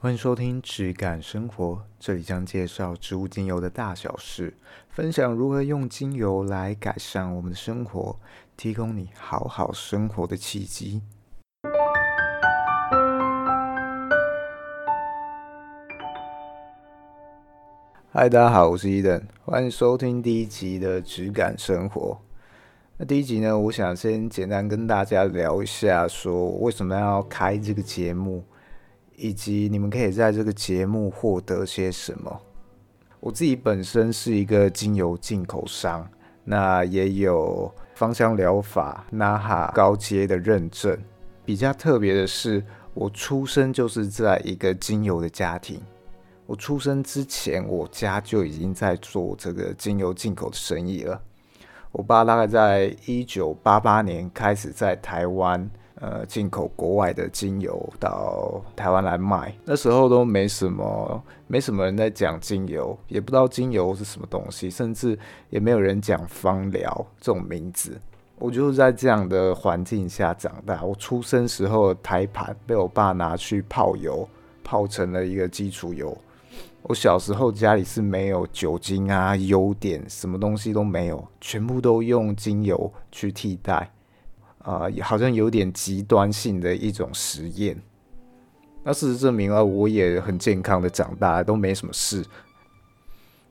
欢迎收听质感生活，这里将介绍植物精油的大小事，分享如何用精油来改善我们的生活，提供你好好生活的契机。嗨，大家好，我是伊登，欢迎收听第一集的质感生活。那第一集呢，我想先简单跟大家聊一下，说为什么要开这个节目。以及你们可以在这个节目获得些什么？我自己本身是一个精油进口商，那也有芳香疗法 NAHA 高阶的认证。比较特别的是，我出生就是在一个精油的家庭。我出生之前，我家就已经在做这个精油进口的生意了。我爸大概在一九八八年开始在台湾。呃，进口国外的精油到台湾来卖，那时候都没什么，没什么人在讲精油，也不知道精油是什么东西，甚至也没有人讲芳疗这种名字。我就是在这样的环境下长大。我出生时候的胎盘被我爸拿去泡油，泡成了一个基础油。我小时候家里是没有酒精啊、优点，什么东西都没有，全部都用精油去替代。啊、呃，好像有点极端性的一种实验。那事实证明啊，我也很健康的长大，都没什么事。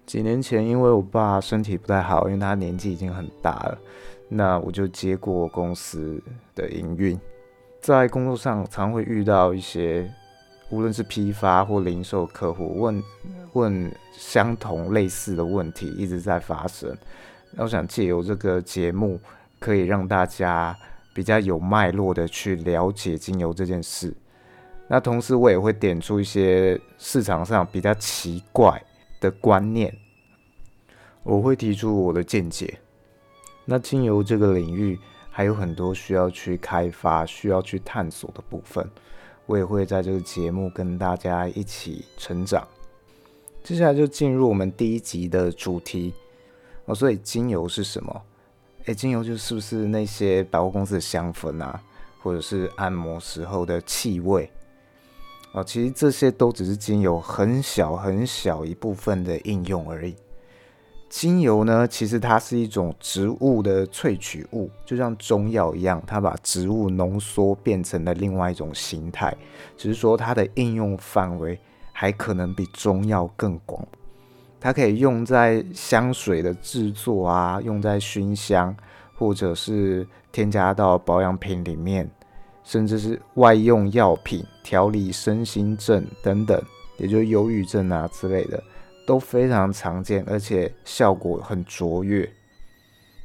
几年前，因为我爸身体不太好，因为他年纪已经很大了，那我就接过公司的营运。在工作上，常会遇到一些，无论是批发或零售客户，问问相同类似的问题，一直在发生。那我想借由这个节目，可以让大家。比较有脉络的去了解精油这件事，那同时我也会点出一些市场上比较奇怪的观念，我会提出我的见解。那精油这个领域还有很多需要去开发、需要去探索的部分，我也会在这个节目跟大家一起成长。接下来就进入我们第一集的主题哦，所以精油是什么？诶，精油就是不是那些百货公司的香氛啊，或者是按摩时候的气味哦？其实这些都只是精油很小很小一部分的应用而已。精油呢，其实它是一种植物的萃取物，就像中药一样，它把植物浓缩变成了另外一种形态，只是说它的应用范围还可能比中药更广。它可以用在香水的制作啊，用在熏香，或者是添加到保养品里面，甚至是外用药品调理身心症等等，也就忧郁症啊之类的，都非常常见，而且效果很卓越。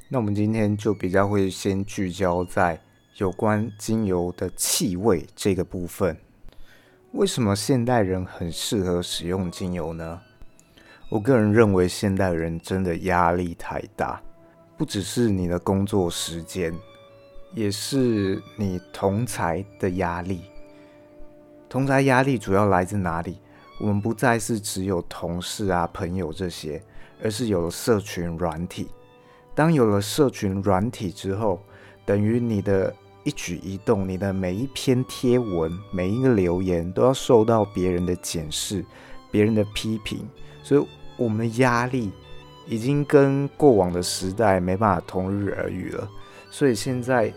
那我们今天就比较会先聚焦在有关精油的气味这个部分。为什么现代人很适合使用精油呢？我个人认为，现代人真的压力太大，不只是你的工作时间，也是你同才的压力。同才压力主要来自哪里？我们不再是只有同事啊、朋友这些，而是有了社群软体。当有了社群软体之后，等于你的一举一动、你的每一篇贴文、每一个留言，都要受到别人的检视、别人的批评，所以。我们的压力已经跟过往的时代没办法同日而语了，所以现在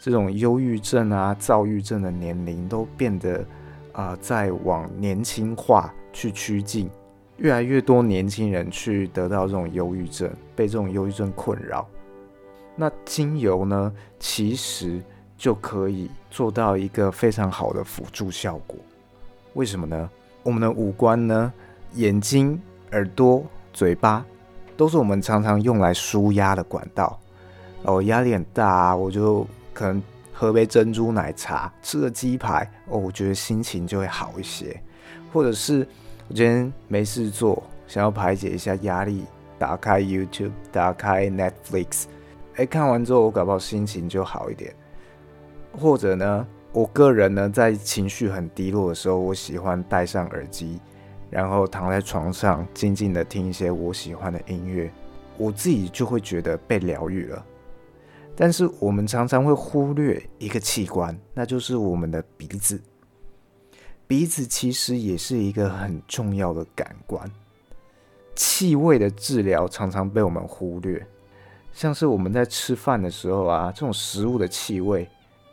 这种忧郁症啊、躁郁症的年龄都变得啊、在往年轻化去趋近，越来越多年轻人去得到这种忧郁症，被这种忧郁症困扰。那精油呢，其实就可以做到一个非常好的辅助效果。为什么呢？我们的五官呢，眼睛。耳朵、嘴巴都是我们常常用来舒压的管道。哦，压力很大啊，我就可能喝杯珍珠奶茶，吃个鸡排，哦，我觉得心情就会好一些。或者是我今天没事做，想要排解一下压力，打开 YouTube，打开 Netflix，哎，看完之后我搞不好心情就好一点。或者呢，我个人呢，在情绪很低落的时候，我喜欢戴上耳机。然后躺在床上，静静的听一些我喜欢的音乐，我自己就会觉得被疗愈了。但是我们常常会忽略一个器官，那就是我们的鼻子。鼻子其实也是一个很重要的感官。气味的治疗常常被我们忽略，像是我们在吃饭的时候啊，这种食物的气味，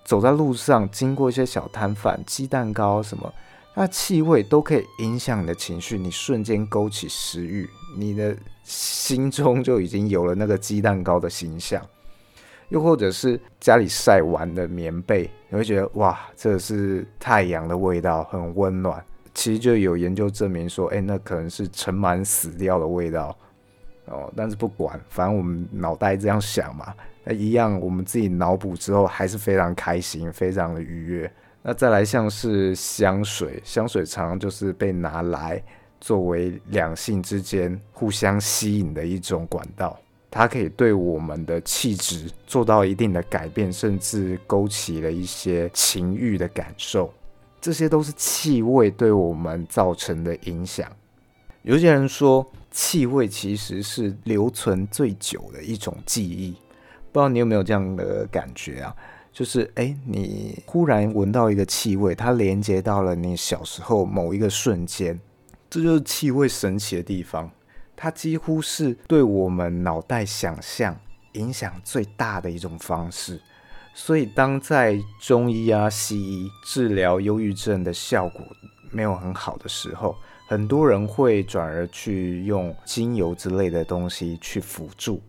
走在路上经过一些小摊贩，鸡蛋糕什么，那气味都可以影响你的情绪，你瞬间勾起食欲，你的心中就已经有了那个鸡蛋糕的形象。又或者是家里晒完的棉被，你会觉得哇，这是太阳的味道，很温暖。其实就有研究证明说，哎，那可能是尘螨死掉的味道哦。但是不管，反正我们脑袋这样想嘛，那一样我们自己脑补之后还是非常开心，非常的愉悦。那再来像是香水，香水常常就是被拿来作为两性之间互相吸引的一种管道。它可以对我们的气质做到一定的改变，甚至勾起了一些情欲的感受。这些都是气味对我们造成的影响。有些人说，气味其实是留存最久的一种记忆。不知道你有没有这样的感觉啊？就是，诶，你忽然闻到一个气味，它连接到了你小时候某一个瞬间，这就是气味神奇的地方。它几乎是对我们脑袋想象影响最大的一种方式，所以当在中医啊、西医治疗忧郁症的效果没有很好的时候，很多人会转而去用精油之类的东西去辅助，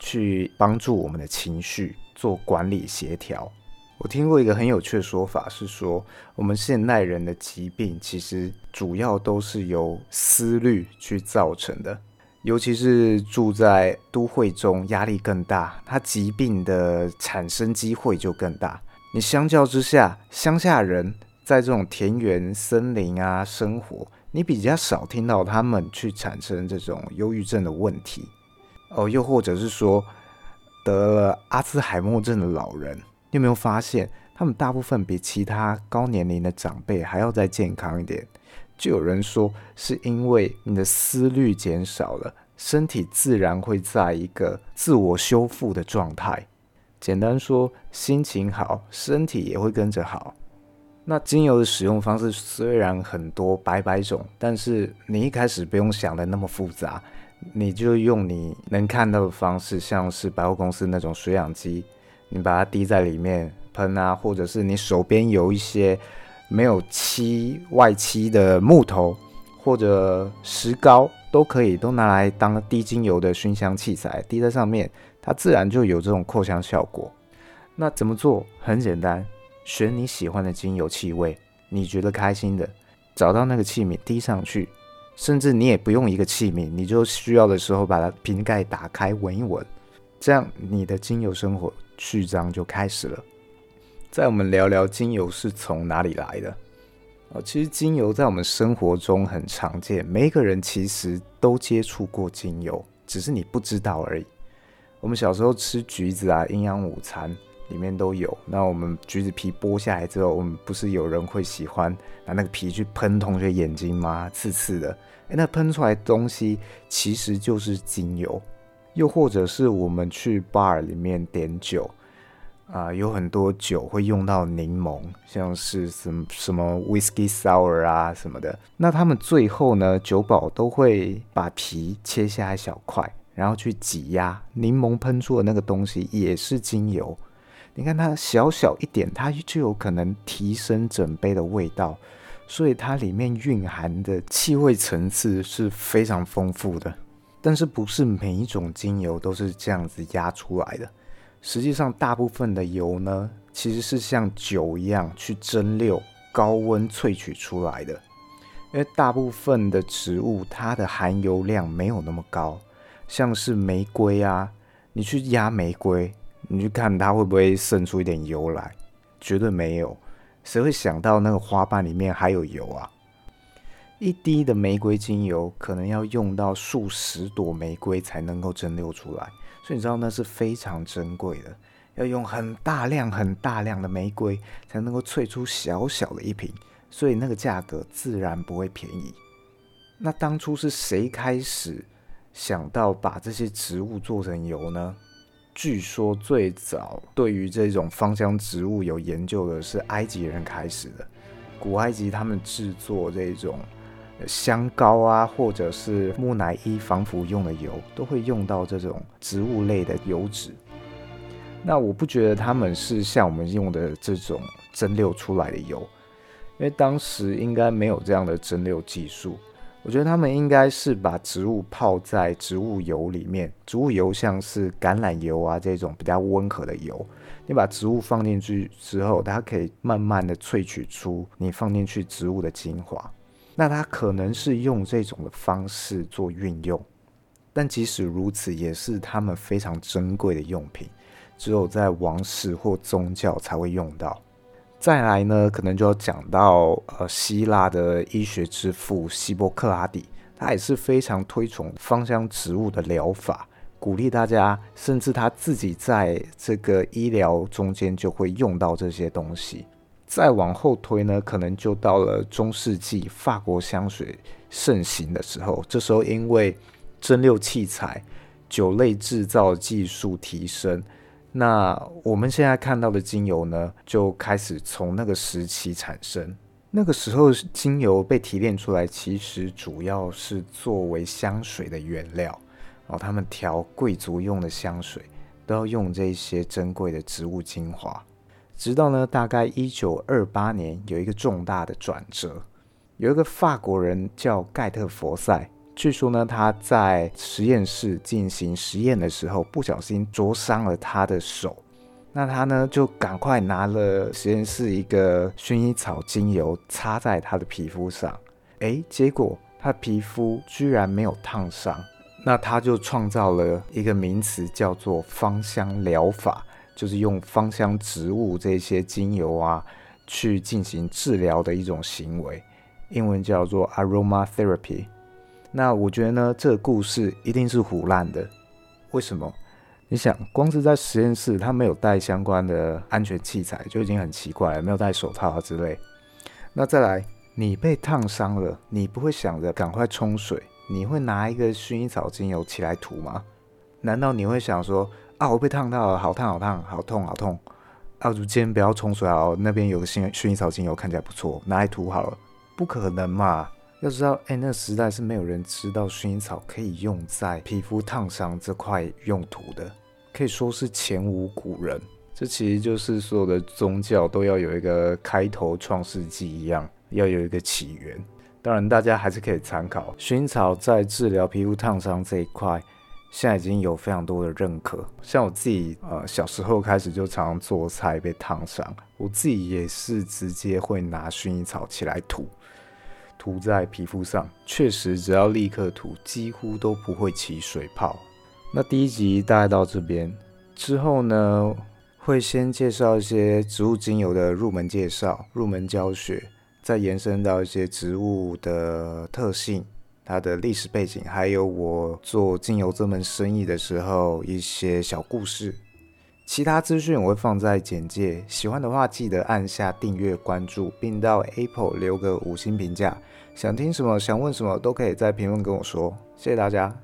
去帮助我们的情绪。做管理协调。我听过一个很有趣的说法，是说我们现代人的疾病其实主要都是由思虑去造成的。尤其是住在都会中，压力更大，它疾病的产生机会就更大。你相较之下，乡下人在这种田园森林啊生活，你比较少听到他们去产生这种忧郁症的问题。哦，又或者是说得了阿兹海默症的老人，你有没有发现，他们大部分比其他高年龄的长辈还要再健康一点？就有人说，是因为你的思虑减少了，身体自然会在一个自我修复的状态。简单说，心情好，身体也会跟着好。那精油的使用方式虽然很多百百种，但是你一开始不用想的那么复杂，你就用你能看到的方式，像是百货公司那种水氧机，你把它滴在里面喷啊，或者是你手边有一些。没有漆外漆的木头或者石膏都可以，都拿来当滴精油的熏香器材，滴在上面，它自然就有这种扩香效果。那怎么做？很简单，选你喜欢的精油气味，你觉得开心的，找到那个器皿滴上去，甚至你也不用一个器皿，你就需要的时候把它瓶盖打开闻一闻，这样你的精油生活序章就开始了。在我们聊聊精油是从哪里来的哦。其实精油在我们生活中很常见，每一个人其实都接触过精油，只是你不知道而已。我们小时候吃橘子啊，营养午餐里面都有。那我们橘子皮剥下来之后，我们不是有人会喜欢拿那个皮去喷同学眼睛吗？刺刺的，诶，那喷出来的东西其实就是精油。又或者是我们去 bar 里面点酒。啊、有很多酒会用到柠檬，像是什么什么 whiskey sour 啊什么的。那他们最后呢，酒保都会把皮切下来小块，然后去挤压柠檬喷出的那个东西，也是精油。你看它小小一点，它就有可能提升整杯的味道，所以它里面蕴含的气味层次是非常丰富的。但是不是每一种精油都是这样子压出来的。实际上，大部分的油呢，其实是像酒一样去蒸馏、高温萃取出来的。因为大部分的植物，它的含油量没有那么高。像是玫瑰啊，你去压玫瑰，你去看它会不会渗出一点油来？绝对没有。谁会想到那个花瓣里面还有油啊？一滴的玫瑰精油可能要用到数十朵玫瑰才能够蒸馏出来。所以你知道那是非常珍贵的，要用很大量、很大量的玫瑰才能够萃出小小的一瓶，所以那个价格自然不会便宜。那当初是谁开始想到把这些植物做成油呢？据说最早对于这种芳香植物有研究的是埃及人开始的。古埃及他们制作这种香膏啊，或者是木乃伊防腐用的油，都会用到这种植物类的油脂。那我不觉得他们是像我们用的这种蒸馏出来的油，因为当时应该没有这样的蒸馏技术。我觉得他们应该是把植物泡在植物油里面，植物油像是橄榄油啊这种比较温和的油，你把植物放进去之后，它可以慢慢的萃取出你放进去植物的精华。那它可能是用这种的方式做运用，但即使如此，也是他们非常珍贵的用品。只有在王室或宗教才会用到。再来呢，可能就要讲到呃，希腊的医学之父希波克拉底，他也是非常推崇芳香植物的疗法，鼓励大家，甚至他自己在这个医疗中间就会用到这些东西。再往后推呢，可能就到了中世纪法国香水盛行的时候，这时候因为蒸馏器材、酒类制造技术提升。那我们现在看到的精油呢，就开始从那个时期产生。那个时候，精油被提炼出来，其实主要是作为香水的原料。哦，他们调贵族用的香水都要用这些珍贵的植物精华。直到呢，大概一九二八年，有一个重大的转折，有一个法国人叫盖特佛赛。据说呢，他在实验室进行实验的时候，不小心灼伤了他的手。那他呢，就赶快拿了实验室一个薰衣草精油擦在他的皮肤上。诶，结果他皮肤居然没有烫伤。那他就创造了一个名词，叫做芳香疗法，就是用芳香植物这些精油啊，去进行治疗的一种行为。英文叫做 aromatherapy。那我觉得呢，这个故事一定是唬烂的。为什么？你想，光是在实验室，他没有带相关的安全器材，就已经很奇怪了，没有戴手套啊之类。那再来，你被烫伤了，你不会想着赶快冲水，你会拿一个薰衣草精油起来涂吗？难道你会想说啊，我被烫到了，好烫好烫，好痛好痛，啊，就今天不要冲水啊，那边有个薰薰衣草精油看起来不错，拿来涂好了？不可能嘛！要知道，哎，那时代是没有人知道薰衣草可以用在皮肤烫伤这块用途的，可以说是前无古人。这其实就是所有的宗教都要有一个开头创世纪一样，要有一个起源。当然，大家还是可以参考薰衣草在治疗皮肤烫伤这一块，现在已经有非常多的认可。像我自己，呃，小时候开始就常常做菜被烫伤，我自己也是直接会拿薰衣草起来涂。涂在皮肤上，确实只要立刻涂，几乎都不会起水泡。那第一集大概到这边之后呢，会先介绍一些植物精油的入门介绍、入门教学，再延伸到一些植物的特性、它的历史背景，还有我做精油这门生意的时候一些小故事。其他资讯我会放在简介，喜欢的话记得按下订阅关注，并到 Apple 留个五星评价。想听什么，想问什么，都可以在评论跟我说。谢谢大家。